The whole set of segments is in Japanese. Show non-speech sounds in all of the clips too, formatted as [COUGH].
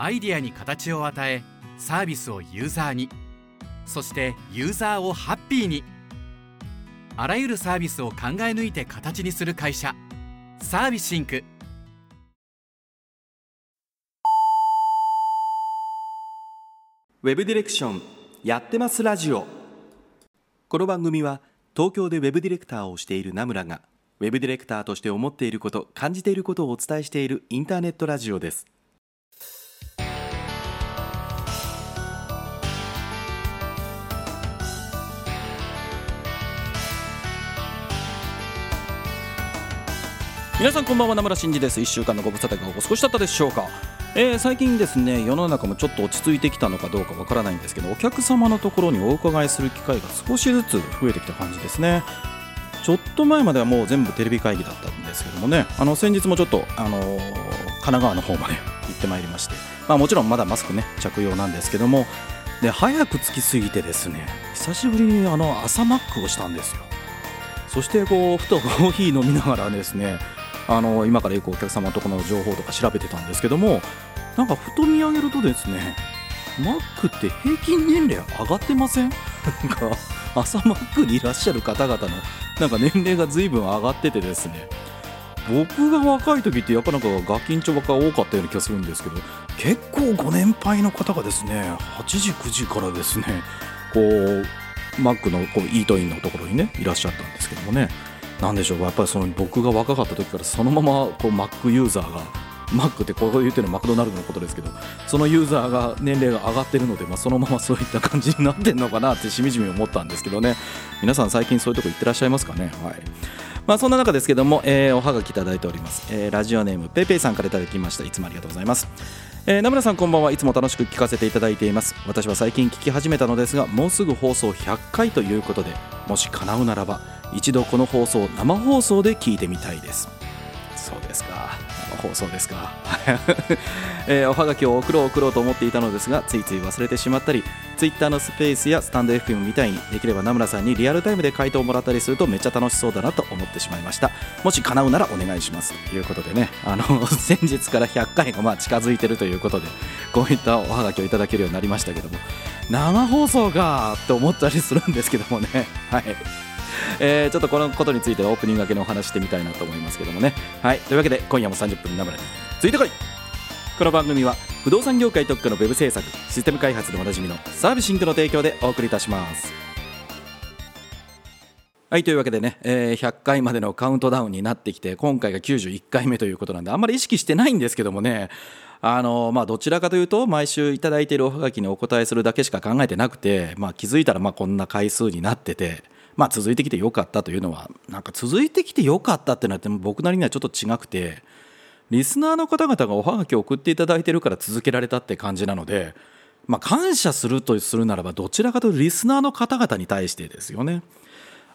アイデアに形を与えサービスをユーザーに。そしてユーザーをハッピーに。あらゆるサービスを考え抜いて形にする会社。サービスインク。ウェブディレクションやってますラジオ。この番組は東京でウェブディレクターをしている名村がウェブディレクターとして思っていること感じていることをお伝えしているインターネットラジオです。皆さんこんばんは名村真司です。1週間のご無沙汰がお過ごしだったでしょうか、えー、最近ですね世の中もちょっと落ち着いてきたのかどうかわからないんですけどお客様のところにお伺いする機会が少しずつ増えてきた感じですね。ちょっと前まではもう全部テレビ会議だったんですけどもねあの先日もちょっと、あのー、神奈川の方まで [LAUGHS] 行ってまいりまして、まあ、もちろんまだマスクね着用なんですけどもで早く着きすぎてですね久しぶりにあの朝マックをしたんですよ。そしてこうふとコーヒー飲みながらですねあの今から行くお客様のとこの情報とか調べてたんですけどもなんかふと見上げるとですねマックって平均年齢上がってません？[LAUGHS] なんか朝マックにいらっしゃる方々のなんか年齢が随分上がっててですね。僕が若い時ってやっぱなんかガキンチョバが多かったような気がするんですけど結構ご年配の方がですね8時9時からですねこうマックのこうイートインのところにねいらっしゃったんですけどもね。なんでしょう。やっぱりその僕が若かった時からそのままこう Mac ユーザーが Mac ってこう言ってるのマクドナルドのことですけどそのユーザーが年齢が上がってるので、まあ、そのまま [LAUGHS] そういった感じになってんのかなってしみじみ思ったんですけどね。皆さん最近そういうとこ行ってらっしゃいますかね？はい。まあ、そんな中ですけども、えー、おはがきいただいております、えー、ラジオネームペイペイさんからいただきました。いつもありがとうございます。えー、名村さんこんばんは。いつも楽しく聞かせていただいています。私は最近聞き始めたのですがもうすぐ放送100回ということでもし叶うならば一度この放送生放送で聞いてみたいです。そうですか。放送ですか、[LAUGHS] えー、おはがきを送ろう送ろうと思っていたのですがついつい忘れてしまったり Twitter のスペースやスタンド FM みたいにできれば名村さんにリアルタイムで回答をもらったりするとめっちゃ楽しそうだなと思ってしまいました。もし叶うならお願いします。ということでねあの先日から100回がまあ近づいてるということでこういったおはがきをいただけるようになりましたけども生放送かって思ったりするんですけどもね。はい。[LAUGHS] えー、ちょっとこのことについてオープニング明けのお話してみたいなと思いますけどもね。はい。というわけで今夜も30分生でついてこい。この番組は不動産業界特化のウェブ制作システム開発でおなじみのサービシングの提供でお送りいたします。はい。というわけでね、えー、100回までのカウントダウンになってきて今回が91回目ということなんであんまり意識してないんですけどもね。あのまあ、どちらかというと毎週いただいているおはがきにお答えするだけしか考えてなくて、まあ、気づいたらまあこんな回数になっててまあ、続いてきてよかったというのはなんか続いてきてよかったってなっても僕なりにはちょっと違くてリスナーの方々がおはがきを送っていただいてるから続けられたって感じなので、まあ、感謝するとするならばどちらかというとリスナーの方々に対してですよね。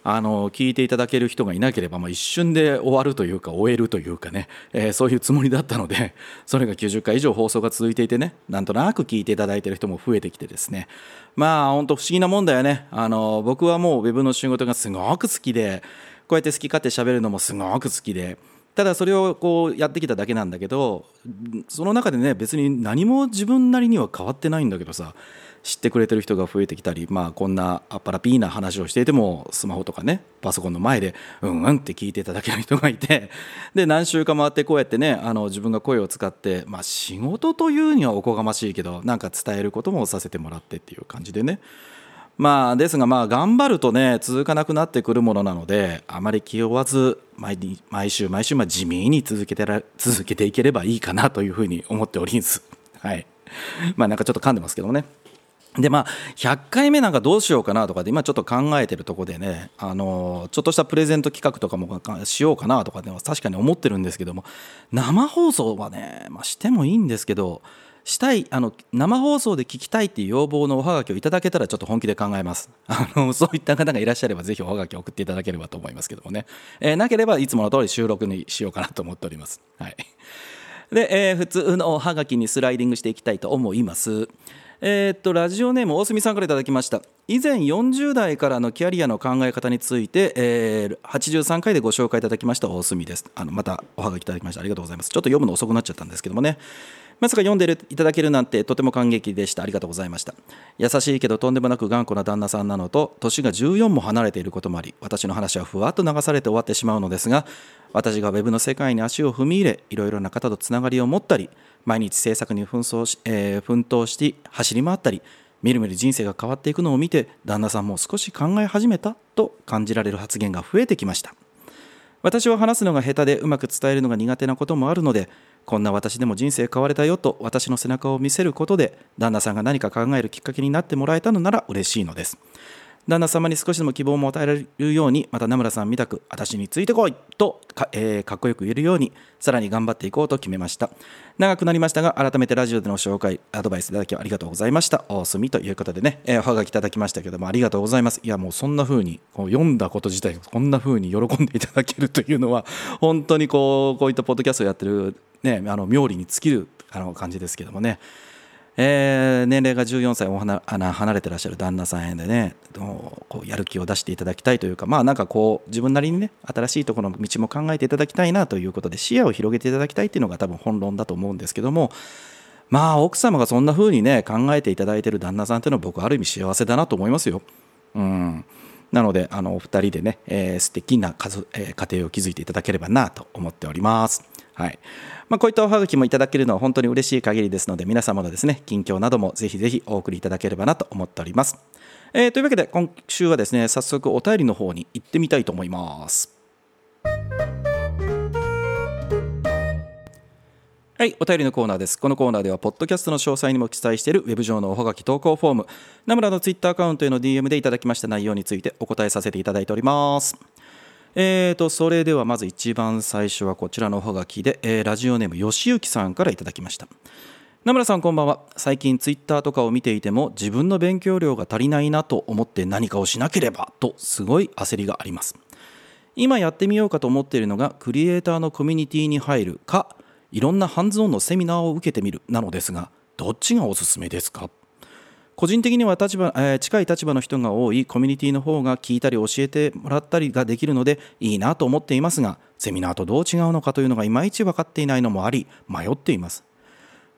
あの聞いていただける人がいなければ、まあ、一瞬で終わるというか終えるというかね、えー、そういうつもりだったので [LAUGHS] それが90回以上放送が続いていてねなんとなく聞いていただいている人も増えてきてですね。まあ本当不思議なもんだよね。あの僕はもうウェブの仕事がすごく好きでこうやって好き勝手喋るのもすごく好きでただそれをこうやってきただけなんだけどその中でね別に何も自分なりには変わってないんだけどさ知ってくれてる人が増えてきたり、まあ、こんなあっぱらピーな話をしていてもスマホとかねパソコンの前でうんうんって聞いていただける人がいて [LAUGHS] で何週か回ってこうやってねあの自分が声を使って、まあ、仕事というにはおこがましいけどなんか伝えることもさせてもらってっていう感じでねまあですがまあ頑張るとね続かなくなってくるものなのであまり気負わず毎毎週毎週まあ地味に続けてら続けていければいいかなというふうに思っております。はい。まあなんかちょっと噛んでますけどね。でまあ、100回目なんかどうしようかなとかで今ちょっと考えてるとこでねあのちょっとしたプレゼント企画とかもしようかなとかで確かに思ってるんですけども生放送はね、まあ、してもいいんですけどしたいあの生放送で聞きたいっていう要望のおはがきをいただけたらちょっと本気で考えます。[LAUGHS] あのそういった方がいらっしゃればぜひおはがき送っていただければと思いますけどもね、えー、なければいつもの通り収録にしようかなと思っております。はい。で、えー、普通のおはがきにスライディングしていきたいと思います。えー、っとラジオネーム大隅さんからいただきました。以前40代からのキャリアの考え方について、えー、83回でご紹介いただきました大隅です。あのまたおはがきいただきました。ありがとうございます。ちょっと読むの遅くなっちゃったんですけどもね。まさか読んでいただけるなんてとても感激でした。ありがとうございました。優しいけどとんでもなく頑固な旦那さんなのと年が14も離れていることもあり私の話はふわっと流されて終わってしまうのですが私がウェブの世界に足を踏み入れいろいろな方とつながりを持ったり毎日制作に紛争し、えー、奮闘して走り回ったりみるみる人生が変わっていくのを見て旦那さんも少し考え始めたと感じられる発言が増えてきました。私は話すのが下手でうまく伝えるのが苦手なこともあるのでこんな私でも人生変われたよと私の背中を見せることで旦那さんが何か考えるきっかけになってもらえたのなら嬉しいのです。旦那様に少しでも希望も与えられるようにまた名村さんみたく私についてこいとか,、えー、かっこよく言えるようにさらに頑張っていこうと決めました。長くなりましたが改めてラジオでの紹介アドバイスいただきありがとうございました。おすみということでね、えー、おはがきいただきましたけどもありがとうございます。いやもうそんな風にこう読んだこと自体こんな風に喜んでいただけるというのは本当にこうこういったポッドキャストをやってるねあの妙利に尽きるあの感じですけどもね。えー、年齢が14歳お離れてらっしゃる旦那さんへでねこうやる気を出していただきたいというかまあなんかこう自分なりにね新しいところの道も考えていただきたいなということで視野を広げていただきたいっていうのが多分本論だと思うんですけどもまあ奥様がそんな風にね考えていただいている旦那さんっていうのは僕ある意味幸せだなと思いますよ。うんなのであのお二人でね、えー、素敵な家,、え、家庭を築いていただければなと思っております。はい。まあ、こういったおはがきもいただけるのは本当に嬉しい限りですので皆様のですね近況などもぜひぜひお送りいただければなと思っております、えー、というわけで今週はですね早速お便りの方に行ってみたいと思います。はい、お便りのコーナーです。このコーナーでは、ポッドキャストの詳細にも記載しているウェブ上のおはがき投稿フォーム、ナムラのツイッターアカウントへの DM でいただきました内容についてお答えさせていただいております。えーと、それではまず一番最初はこちらのおはがきで、えー、ラジオネームよしゆきさんからいただきました名村さんこんばんは最近ツイッターとかを見ていても自分の勉強量が足りないなと思って何かをしなければとすごい焦りがあります今やってみようかと思っているのがクリエイターのコミュニティに入るかいろんなハンズオンのセミナーを受けてみるなのですがどっちがおすすめですか？個人的には立場、えー、近い立場の人が多いコミュニティの方が聞いたり教えてもらったりができるのでいいなと思っていますがセミナーとどう違うのかというのがいまいち分かっていないのもあり迷っています。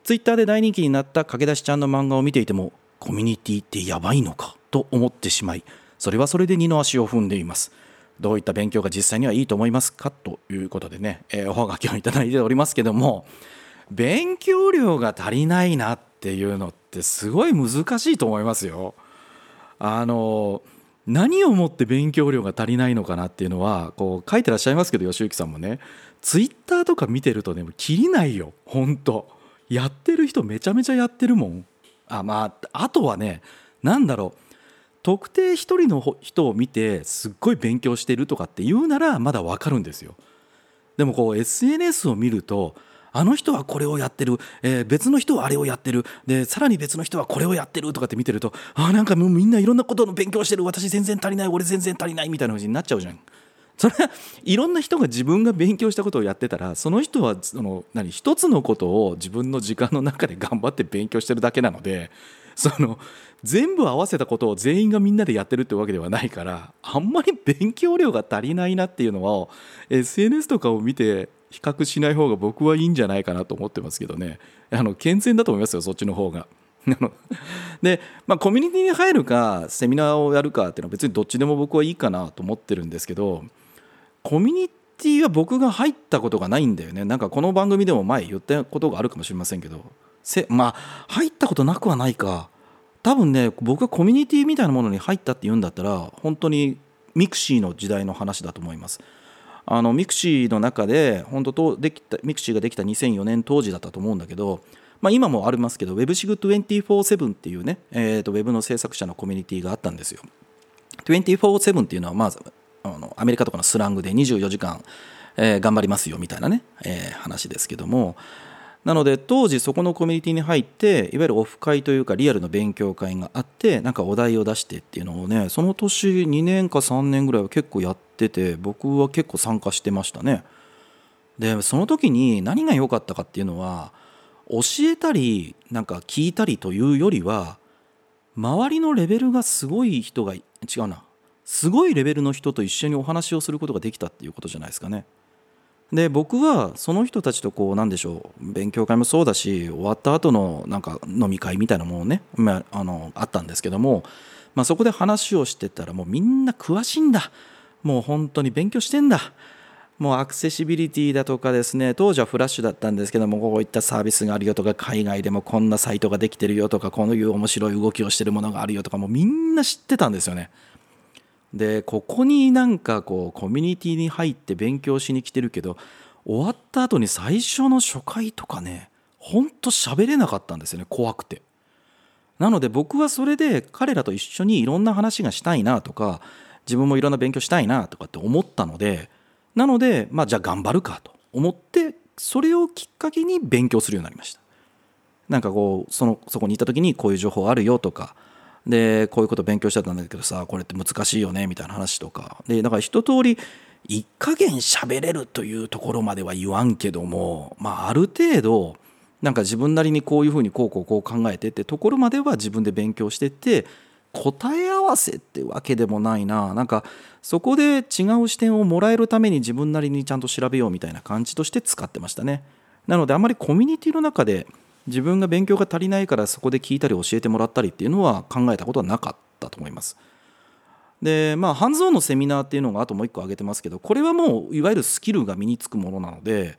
ツイッターで大人気になった駆け出しちゃんの漫画を見ていてもコミュニティってやばいのかと思ってしまいそれはそれで二の足を踏んでいます。どういった勉強が実際にはいいと思いますかということでね、えー、おはがきをいただいておりますけども勉強量が足りないなっていうのってすごい難しいと思いますよ。あの何をもって勉強量が足りないのかなっていうのはこう書いてらっしゃいますけど吉行さんもねツイッターとか見てるとね切りないよ。本当。やってる人めちゃめちゃやってるもん。あまああとはね何だろう。特定一人の人を見てすっごい勉強してるとかって言うならまだわかるんですよ。でもこう SNS を見るとあの人はこれをやってる、えー、別の人はあれをやってる。でさらに別の人はこれをやってるとかって見てるとあなんかもうみんないろんなことの勉強してる。私全然足りない。俺全然足りない。みたいな感じになっちゃうじゃん。それはいろんな人が自分が勉強したことをやってたらその人はその何一つのことを自分の時間の中で頑張って勉強してるだけなので [LAUGHS] その全部合わせたことを全員がみんなでやってるってわけではないからあんまり勉強量が足りないなっていうのは SNS とかを見て比較しない方が僕はいいんじゃないかなと思ってますけどねあの健全だと思いますよそっちの方が。[LAUGHS] で、まあ、コミュニティに入るかセミナーをやるかっていうのは別にどっちでも僕はいいかなと思ってるんですけどコミュニティは僕が入ったことがないんだよねなんかこの番組でも前言ったことがあるかもしれませんけどせまあ入ったことなくはないか多分ね僕がコミュニティみたいなものに入ったって言うんだったら本当にミクシーの時代の話だと思います。あのミクシーの中で本当とできたミクシーができた2004年当時だったと思うんだけど、まあ、今もありますけど WebSig247 っていうね、えー、とウェブの制作者のコミュニティがあったんですよ。247っていうのはまずあのアメリカとかのスラングで24時間、えー、頑張りますよみたいなね、えー、話ですけどもなので当時そこのコミュニティに入っていわゆるオフ会というかリアルの勉強会があってなんかお題を出してっていうのをねその年2年か3年ぐらいは結構やってて僕は結構参加してましたね。でその時に何が良かったかっていうのは教えたりなんか聞いたりというよりは周りのレベルがすごい人が違うなすごいレベルの人と一緒にお話をすることができたっていうことじゃないですかね。で僕はその人たちとこうなんでしょう勉強会もそうだし終わった後のなんか飲み会みたいなものね、まあ、あのあったんですけども、まあ、そこで話をしてたらもうみんな詳しいんだもう本当に勉強してんだもうアクセシビリティだとかですね当時はフラッシュだったんですけどもこういったサービスがあるよとか海外でもこんなサイトができてるよとかこういう面白い動きをしてるものがあるよとかもうみんな知ってたんですよね。でここになんかこうコミュニティに入って勉強しに来てるけど終わった後に最初の初回とかねほんと喋れなかったんですよね怖くて。なので僕はそれで彼らと一緒にいろんな話がしたいなとか自分もいろんな勉強したいなとかって思ったのでなのでまあじゃあ頑張るかと思ってそれをきっかけに勉強するようになりました。なんかこうそのそこに行った時にこういう情報あるよとかでこういうこと勉強してたんだけどさこれって難しいよねみたいな話とか。でだから一通り一加減喋れるというところまでは言わんけどもまあある程度なんか自分なりにこういうふうにこうこうこう考えてってところまでは自分で勉強してって答え合わせってわけでもないな。なんかそこで違う視点をもらえるために自分なりにちゃんと調べようみたいな感じとして使ってましたね。なのであまりコミュニティの中で自分が勉強が足りないからそこで聞いたり教えてもらったりっていうのは考えたことはなかったと思います。でまあハンズオンのセミナーっていうのがあともう一個挙げてますけどこれはもういわゆるスキルが身につくものなので、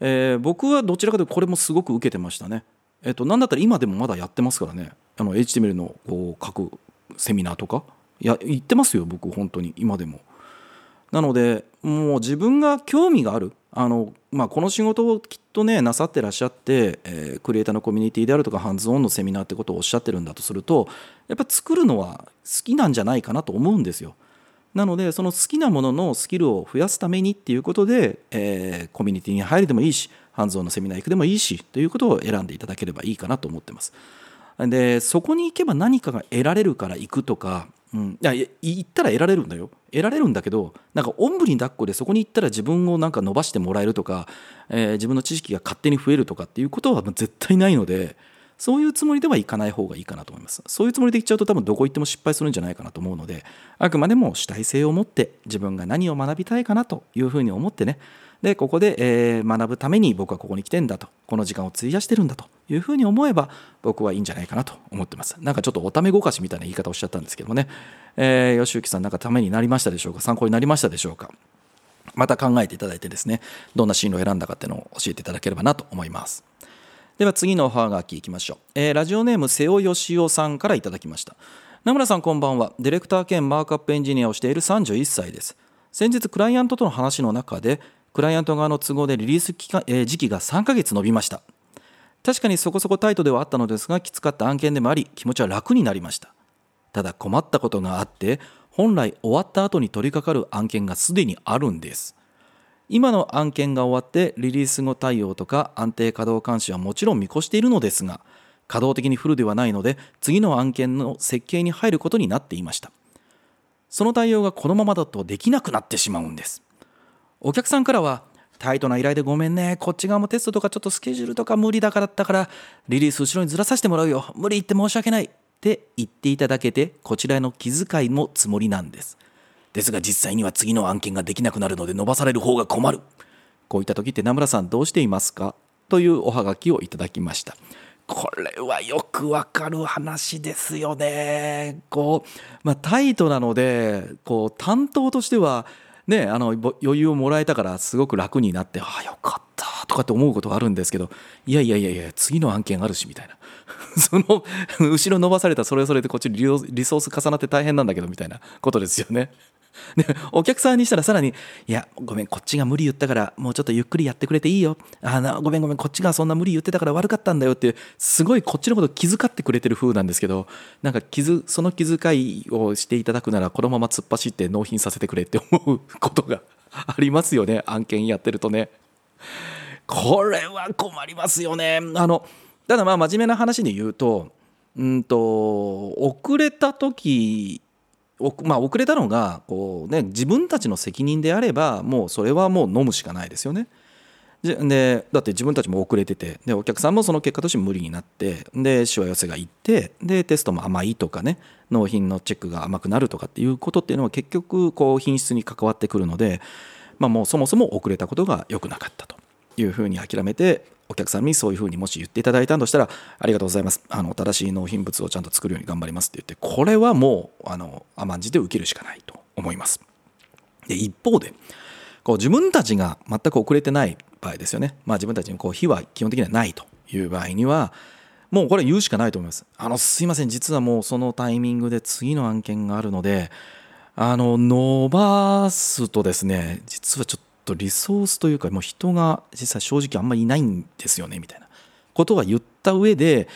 えー、僕はどちらかというとこれもすごく受けてましたね。えっと、なんだったら今でもまだやってますからねあの HTML のこう書くセミナーとかいや言ってますよ僕本当に今でも。なのでもう自分が興味があるあの、まあ、この仕事をきっとねなさってらっしゃって、えー、クリエイターのコミュニティであるとかハンズオンのセミナーってことをおっしゃってるんだとするとやっぱ作るのは好きなんじゃないかなと思うんですよ。なのでその好きなもののスキルを増やすためにっていうことで、えー、コミュニティに入るでもいいしハンズオンのセミナー行くでもいいしということを選んでいただければいいかなと思ってます。でそこに行けば何かが得られるから行くとかうん、いや言ったら得られるんだよ。得られるんだけどなんかおんぶに抱っこでそこに行ったら自分をなんか伸ばしてもらえるとか、えー、自分の知識が勝手に増えるとかっていうことは絶対ないのでそういうつもりではいかない方がいいかなと思います。そういうつもりで行っちゃうと多分どこ行っても失敗するんじゃないかなと思うのであくまでも主体性を持って自分が何を学びたいかなというふうに思ってねでここで、え、学ぶために僕はここに来てんだと。この時間を費やしてるんだというふうに思えば僕はいいんじゃないかなと思ってます。なんかちょっとおためごかしみたいな言い方をしゃったんですけどもね、えー、吉行さんなんかためになりましたでしょうか？参考になりましたでしょうか？また考えていただいてですね。どんな進路を選んだかっていうのを教えていただければなと思います。では次のおはがきいきましょう、えー、ラジオネーム瀬尾義雄さんからいただきました。名村さんこんばんは。ディレクター兼マークアップエンジニアをしている31歳です。先日クライアントとの話の中でクライアント側の都合でリリース期間、えー、時期が3ヶ月延びました。確かにそこそこタイトではあったのですがきつかった案件でもあり気持ちは楽になりました。ただ困ったことがあって本来終わった後に取り掛かる案件がすでにあるんです。今の案件が終わってリリース後対応とか安定稼働監視はもちろん見越しているのですが稼働的にフルではないので次の案件の設計に入ることになっていました。その対応がこのままだとできなくなってしまうんです。お客さんからはタイトな依頼でごめんね。こっち側もテストとかちょっとスケジュールとか無理だからだったからリリース後ろにずらさせてもらうよ。無理言って申し訳ないって言っていただけてこちらへの気遣いもつもりなんです。ですが実際には次の案件ができなくなるので伸ばされる方が困る。こういった時って名村さんどうしていますか？というおはがきをいただきました。これはよくわかる話ですよね。こう、まあ、タイトなのでこう担当としてはね、あの余裕をもらえたからすごく楽になってああよかったとかって思うことがあるんですけどいやいやいやいや次の案件あるしみたいな [LAUGHS] その後ろ伸ばされたそれぞれでこっちリソース重なって大変なんだけどみたいなことですよね。でお客さんにしたらさらに「いやごめんこっちが無理言ったからもうちょっとゆっくりやってくれていいよあなごめんごめんこっちがそんな無理言ってたから悪かったんだよ」ってすごいこっちのこと気遣ってくれてる風なんですけどなんか気その気遣いをしていただくならこのまま突っ走って納品させてくれって思うことがありますよね案件やってるとね。これは困りますよね。あのただまあ真面目な話で言うとうんと遅れた時まあ、遅れたのがこう、ね、自分たちの責任であればもうそれはもう飲むしかないですよね。でだって自分たちも遅れててでお客さんもその結果として無理になってでしわ寄せがいってでテストも甘いとかね納品のチェックが甘くなるとかっていうことっていうのは結局こう品質に関わってくるのでまあ、もうそもそも遅れたことが良くなかったというふうに諦めてお客さんにそういうふうにもし言っていただいたんとしたらありがとうございます。あの正しい納品物をちゃんと作るように頑張りますって言ってこれはもうあの甘んじて受けるしかないと思います。で一方でこう自分たちが全く遅れてない場合ですよね、まあ、自分たちにこう非は基本的にはないという場合にはもうこれ言うしかないと思います。あのすいません。実はもうそのタイミングで次の案件があるのであの伸ばすとですね実はちょっとリソースというかもう人が実際正直あんまりいないんですよねみたいなことは言った上で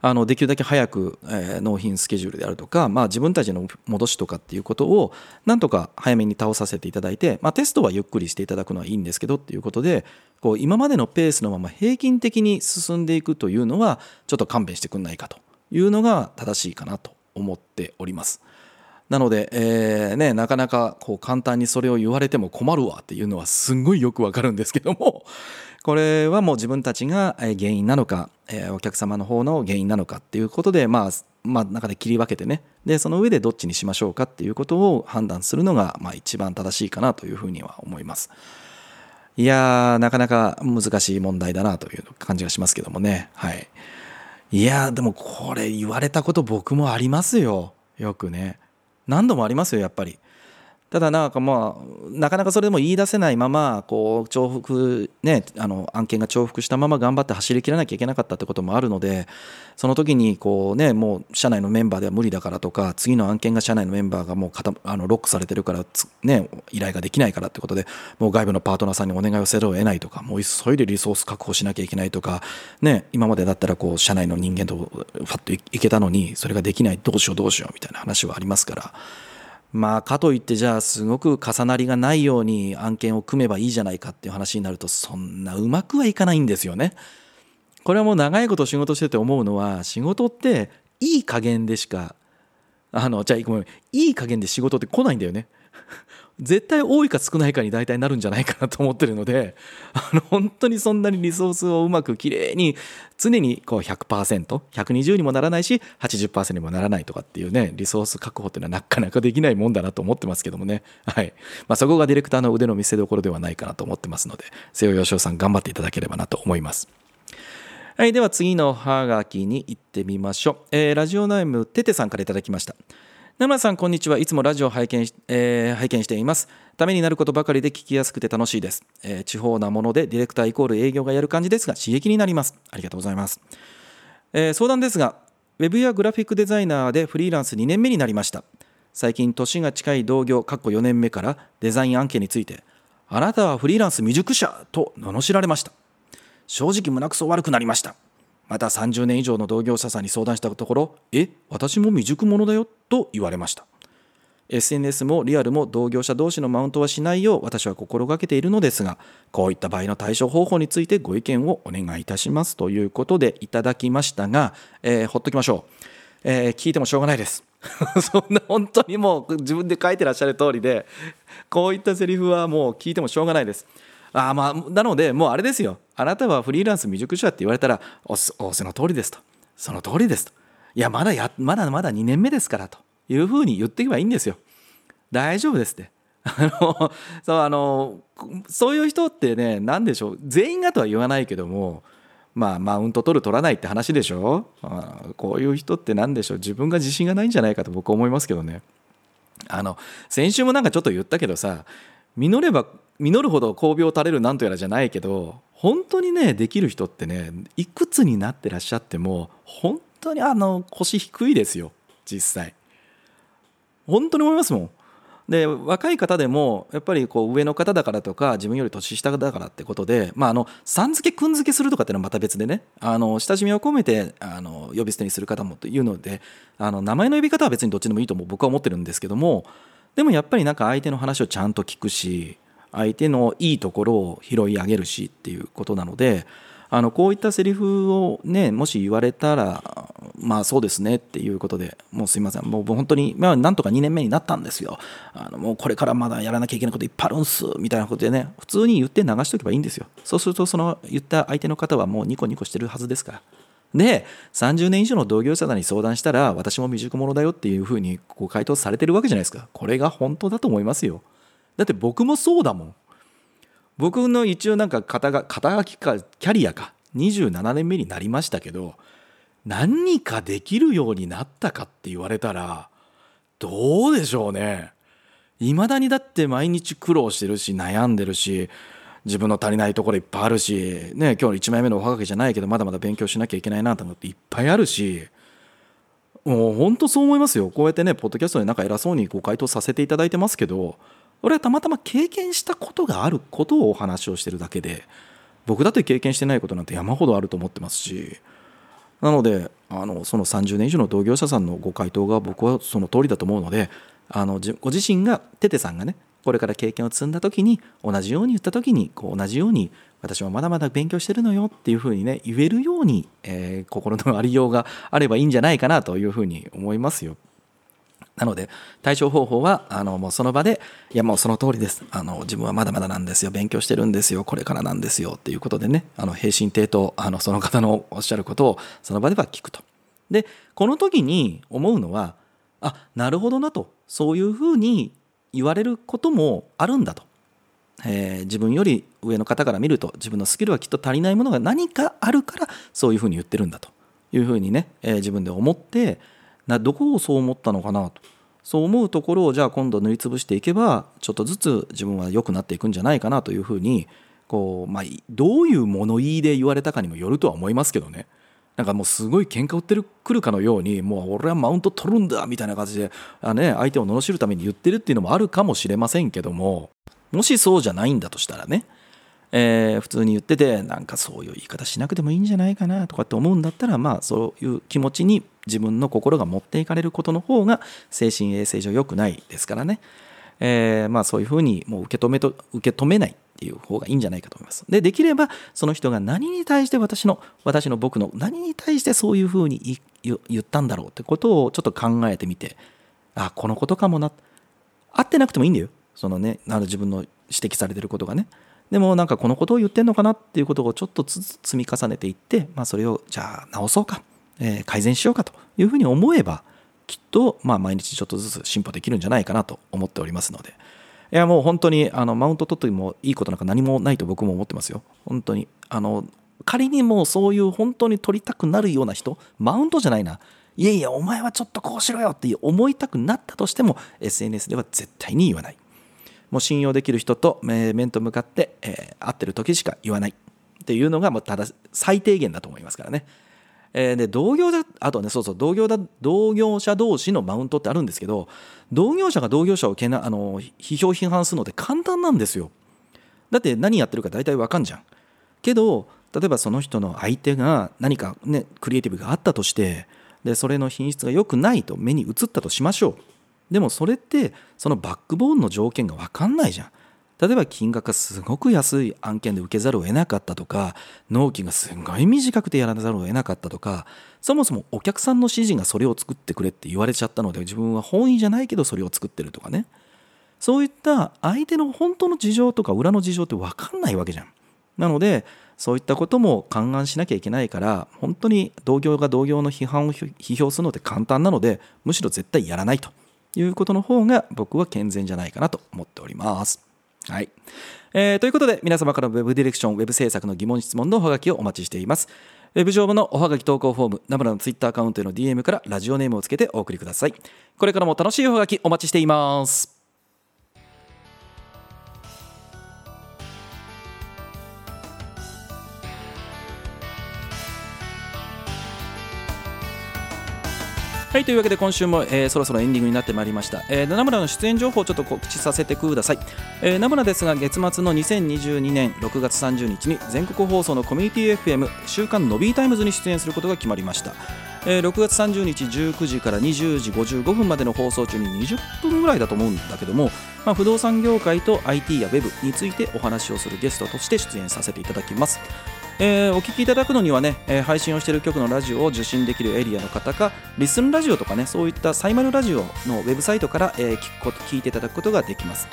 あのできるだけ早く、え、納品スケジュールであるとか、まあ、自分たちの戻しとかっていうことをなんとか早めに倒させていただいて、まあ、テストはゆっくりしていただくのはいいんですけどっていうことでこう今までのペースのまま平均的に進んでいくというのはちょっと勘弁してくんないかというのが正しいかなと思っております。なので、えーね、なかなかこう簡単にそれを言われても困るわっていうのはすんごいよくわかるんですけども [LAUGHS] これはもう自分たちが原因なのか、えー、お客様の方の原因なのかっていうことで、まあ、まあ中で切り分けてね。でその上でどっちにしましょうかっていうことを判断するのが、まあ、一番正しいかなというふうには思います。いやーなかなか難しい問題だなという感じがしますけどもね。はい。いやでもこれ言われたこと僕もありますよ。よくね。何度もありますよやっぱり。ただなんかまあなかなかそれでも言い出せないままこう重複ねあの案件が重複したまま頑張って走りきらなきゃいけなかったってこともあるのでその時にこうねもう社内のメンバーでは無理だからとか次の案件が社内のメンバーがもうあのロックされてるからね依頼ができないからってことでもう外部のパートナーさんにお願いをせざるを得ないとかもう急いでリソース確保しなきゃいけないとかね今までだったらこう社内の人間とファッといけたのにそれができないどうしようどうしようみたいな話はありますから。まあかといってじゃあすごく重なりがないように案件を組めばいいじゃないかっていう話になるとそんなうまくはいかないんですよね。これはもう長いこと仕事してて思うのは仕事っていい加減でしかあのじゃあごめんいい加減で仕事って来ないんだよね。絶対多いか少ないかに大体なるんじゃないかなと思ってるのであの本当にそんなにリソースをうまくきれいに常にこう 100%120 にもならないし80%にもならないとかっていうねリソース確保っていうのはなかなかできないもんだなと思ってますけどもねはいまあ、そこがディレクターの腕の見せ所ではないかなと思ってますので瀬尾義雄さん頑張っていただければなと思います。はい、では次のハガキに行ってみましょう。えー、ラジオネームててさんからいただきました。名村さんこんにちは。いつもラジオを拝見し,、えー、拝見しています。ためになることばかりで聞きやすくて楽しいです、えー、地方なものでディレクターイコール営業がやる感じですが刺激になります。ありがとうございます、えー、相談ですがウェブやグラフィックデザイナーでフリーランス2年目になりました。最近年が近い同業かっこ4年目からデザイン案件についてあなたはフリーランス未熟者と罵られました。正直胸くそ悪くなりました。また30年以上の同業者さんに相談したところ「え私も未熟者だよ」と言われました。SNS もリアルも同業者同士のマウントはしないよう私は心がけているのですがこういった場合の対処方法についてご意見をお願いいたしますということでいただきましたが、えー、ほっときましょう、えー、聞いてもしょうがないです。[LAUGHS] そんな本当にもう自分で書いてらっしゃる通りでこういったセリフはもう聞いてもしょうがないです。あまあなのでもうあれですよ。あなたはフリーランス未熟者って言われたらおおその通りですと。その通りですと。いやまだやまだまだ2年目ですからというふうに言っていけばいいんですよ。大丈夫ですって。[LAUGHS] あのそうあのそういう人ってね何でしょう。全員がとは言わないけどもまあマウント取る取らないって話でしょ。こういう人って何でしょう。自分が自信がないんじゃないかと僕は思いますけどね。あの先週もなんかちょっと言ったけどさ実れば実るほど巧妙垂れるなんとやらじゃないけど本当にねできる人ってねいくつになってらっしゃっても本当にあの腰低いですよ。実際。本当に思いますもん。で若い方でもやっぱりこう上の方だからとか自分より年下だからってことで、まあ、あのさん付けくん付けするとかっていうのはまた別でね。あの親しみを込めてあの呼び捨てにする方もというのであの名前の呼び方は別にどっちでもいいと僕は思ってるんですけどもでもやっぱりなんか相手の話をちゃんと聞くし相手のいいところを拾い上げるしっていうことなのであのこういったセリフをねもし言われたらまあそうですねっていうことでもうすいません。もう本当にまあなんとか2年目になったんですよ。あのもうこれからまだやらなきゃいけないこといっぱいあるんすみたいなことでね普通に言って流しておけばいいんですよ。そうするとその言った相手の方はもうニコニコしてるはずですから。で30年以上の同業者さんに相談したら私も未熟者だよっていうふうにこう回答されてるわけじゃないですか。これが本当だと思いますよ。だって僕もそうだもん。僕の一応なんか肩が肩書きかキャリアか。27年目になりましたけど何かできるようになったかって言われたらどうでしょうね。いまだにだって毎日苦労してるし悩んでるし自分の足りないところいっぱいあるし、ね、今日の1枚目のおはがきじゃないけどまだまだ勉強しなきゃいけないなと思っていっぱいあるしもう本当そう思いますよ。こうやってねポッドキャストでなんか偉そうにご回答させていただいてますけど俺はたまたま経験したことがあることをお話をしてるだけで僕だって経験してないことなんて山ほどあると思ってますしなのであのその30年以上の同業者さんのご回答が僕はその通りだと思うのであのご自身がテテさんがねこれから経験を積んだ時に同じように言った時にこう同じように私はまだまだ勉強してるのよっていうふうにね言えるように、えー、心のありようがあればいいんじゃないかなというふうに思いますよ。なので対処方法はあのもうその場でいやもうその通りです。あの自分はまだまだなんですよ。勉強してるんですよ。これからなんですよ。っていうことでねあの平身低とあのその方のおっしゃることをその場では聞くと。でこの時に思うのはあなるほどなと。そういうふうに言われることもあるんだと、えー、自分より上の方から見ると自分のスキルはきっと足りないものが何かあるからそういうふうに言ってるんだと。いうふうにね、えー、自分で思ってなどこをそう思ったのかなと。そう思うところをじゃあ今度塗りつぶしていけばちょっとずつ自分は良くなっていくんじゃないかなというふうにこう、まあ、どういう物言いで言われたかにもよるとは思いますけどね。なんかもうすごい喧嘩売ってるくるかのようにもう俺はマウント取るんだみたいな感じであ、ね、相手を罵るために言ってるっていうのもあるかもしれませんけどももしそうじゃないんだとしたらね、えー、普通に言っててなんかそういう言い方しなくてもいいんじゃないかなとかって思うんだったらまあそういう気持ちに自分の心が持っていかれることの方が精神衛生上良くないですからね、えー、まあそういうふうにもう受け止めと受け止めないっていう方がいいんじゃないかと思います。で、できればその人が何に対して私の、私の僕の何に対してそういうふうに言ったんだろうってことをちょっと考えてみて、あ、このことかもな。合ってなくてもいいんだよ。そのね、あの自分の指摘されてることがね。でもなんかこのことを言ってんのかなっていうことをちょっとずつ積み重ねていって、まあそれをじゃあ直そうか、えー、改善しようかというふうに思えば、きっとまあ毎日ちょっとずつ進歩できるんじゃないかなと思っておりますので、いやもう本当にあのマウント取ってもいいことなんか何もないと僕も思ってますよ。本当に。あの仮にもうそういう本当に取りたくなるような人、マウントじゃないな。いやいや、お前はちょっとこうしろよって思いたくなったとしても、SNS では絶対に言わない。もう信用できる人と面と向かって、えー、会ってる時しか言わない。っていうのがもうただ最低限だと思いますからね。えー、で同業者あとねそうそう同業だ同業者同士のマウントってあるんですけど同業者が同業者をけなあの批評批判するのって簡単なんですよ。だって何やってるか大体わかんじゃん。けど例えばその人の相手が何かねクリエイティブがあったとしてでそれの品質が良くないと目に映ったとしましょう。でもそれってそのバックボーンの条件が分かんないじゃん。例えば金額がすごく安い案件で受けざるを得なかったとか納期がすごい短くてやらざるを得なかったとかそもそもお客さんの指示がそれを作ってくれって言われちゃったので自分は本意じゃないけどそれを作ってるとかね。そういった相手の本当の事情とか裏の事情って分かんないわけじゃん。なのでそういったことも勘案しなきゃいけないから本当に同業が同業の批判を批評するのって簡単なのでむしろ絶対やらないと。いうことの方が僕は健全じゃないかなと思っております。はい。えー、ということで、皆様からの Web ディレクション、Web 制作の疑問、質問のおはがきをお待ちしています。ウェブ上部のおはがき投稿フォーム、ナムラの Twitter アカウントへの DM からラジオネームをつけてお送りください。これからも楽しいおはがきお待ちしています。はいというわけで今週も、えー、そろそろエンディングになってまいりました、えー、ナムラの出演情報をちょっと告知させてください、えー、ナムラですが月末の2022年6月30日に全国放送のコミュニティ FM 週刊ノビータイムズに出演することが決まりました。えー、6月30日19時から20時55分までの放送中に20分ぐらいだと思うんだけども、まあ、不動産業界と IT や Web についてお話をするゲストとして出演させていただきます。えー、お聞きいただくのにはね、えー、配信をしている局のラジオを受信できるエリアの方か、リスンラジオとかね、そういったサイマルラジオのウェブサイトから、えー、聞くこと聞いていただくことができます。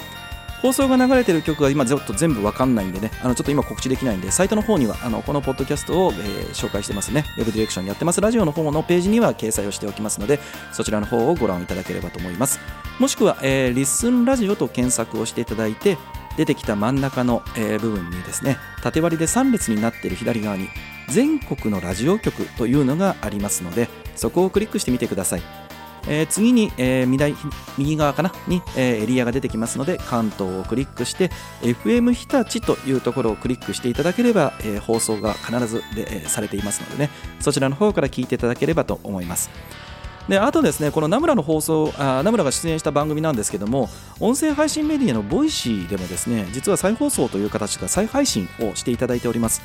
放送が流れている曲が今ちょっと全部わかんないんでね、あのちょっと今告知できないんで、サイトの方にはあのこのポッドキャストを、えー、紹介してますね。ウェブディレクションやってますラジオの方のページには掲載をしておきますので、そちらの方をご覧いただければと思います。もしくは、えー、リスンラジオと検索をしていただいて、出てきた真ん中の、えー部分にですね縦割りで3列になっている左側に全国のラジオ局というのがありますのでそこをクリックしてみてください、えー次に、えー右側かなに、えエリアが出てきますので関東をクリックして FM 日立というところをクリックしていただければ、え放送が必ずで、えされていますのでねそちらの方から聞いていただければと思います。であとですねこのナムラの放送あナムラが出演した番組なんですけども音声配信メディアのボイシーでもですね実は再放送という形で再配信をしていただいております。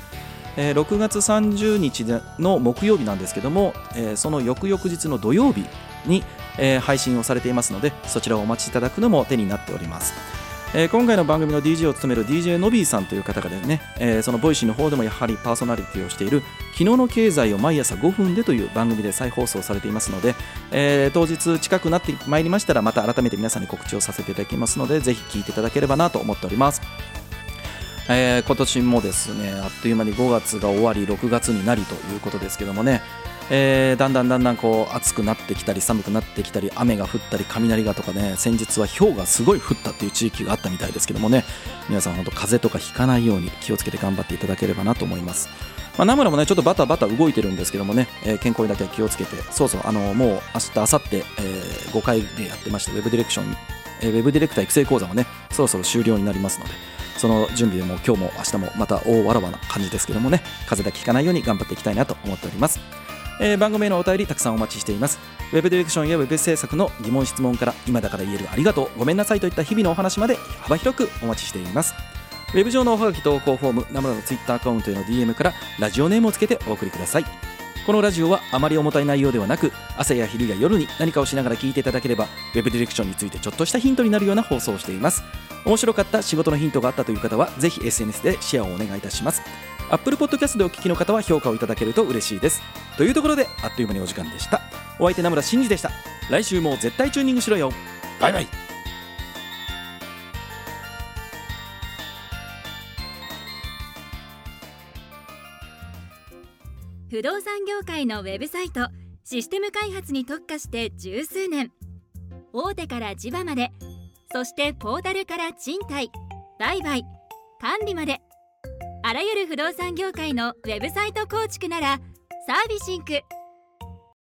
えー6月30日の木曜日なんですけども、えーその翌々日の土曜日に、えー配信をされていますのでそちらをお待ちいただくのも手になっております、えー今回の番組の DJ を務める DJ のびーさんという方がね、えーそのボイシーの方でもやはりパーソナリティをしている昨日の経済を毎朝5分でという番組で再放送されていますので、えー当日近くなってまいりましたらまた改めて皆さんに告知をさせていただきますのでぜひ聞いていただければなと思っております。えー今年もですねあっという間に5月が終わり6月になりということですけどもね、えーだんだんだんだんこう暑くなってきたり寒くなってきたり雨が降ったり雷がとかね先日は氷がすごい降ったっていう地域があったみたいですけどもね皆さん本当風邪とかひかないように気をつけて頑張っていただければなと思います。まあ、ナムラもねちょっとバタバタ動いてるんですけどもね、えー健康にだけは気をつけてそうそうあのもう明日明後日、えー5回でやってましたウェブディレクション、えーウェブディレクター育成講座もねそろそろ終了になりますのでその準備でも今日も明日もまた大わらわな感じですけどもね風邪だけひかないように頑張っていきたいなと思っております、えー番組へのお便りたくさんお待ちしています。ウェブディレクションやウェブ制作の疑問質問から今だから言えるありがとうごめんなさいといった日々のお話まで幅広くお待ちしています。ウェブ上のおはがき投稿フォームナムラのツイッターアカウントへの DM からラジオネームをつけてお送りください。このラジオはあまり重たい内容ではなく朝や昼や夜に何かをしながら聞いていただければウェブディレクションについてちょっとしたヒントになるような放送をしています。面白かった仕事のヒントがあったという方はぜひ SNS でシェアをお願いいたします。Apple Podcast でお聞きの方は評価をいただけると嬉しいです。というところであっという間にお時間でした。お相手名村真司でした。来週も絶対チューニングしろよ。バイバイ。不動産業界のウェブサイトシステム開発に特化して十数年。大手から地場まで。そしてポータルから賃貸。売買管理まで。あらゆる不動産業界のウェブサイト構築ならサービシンク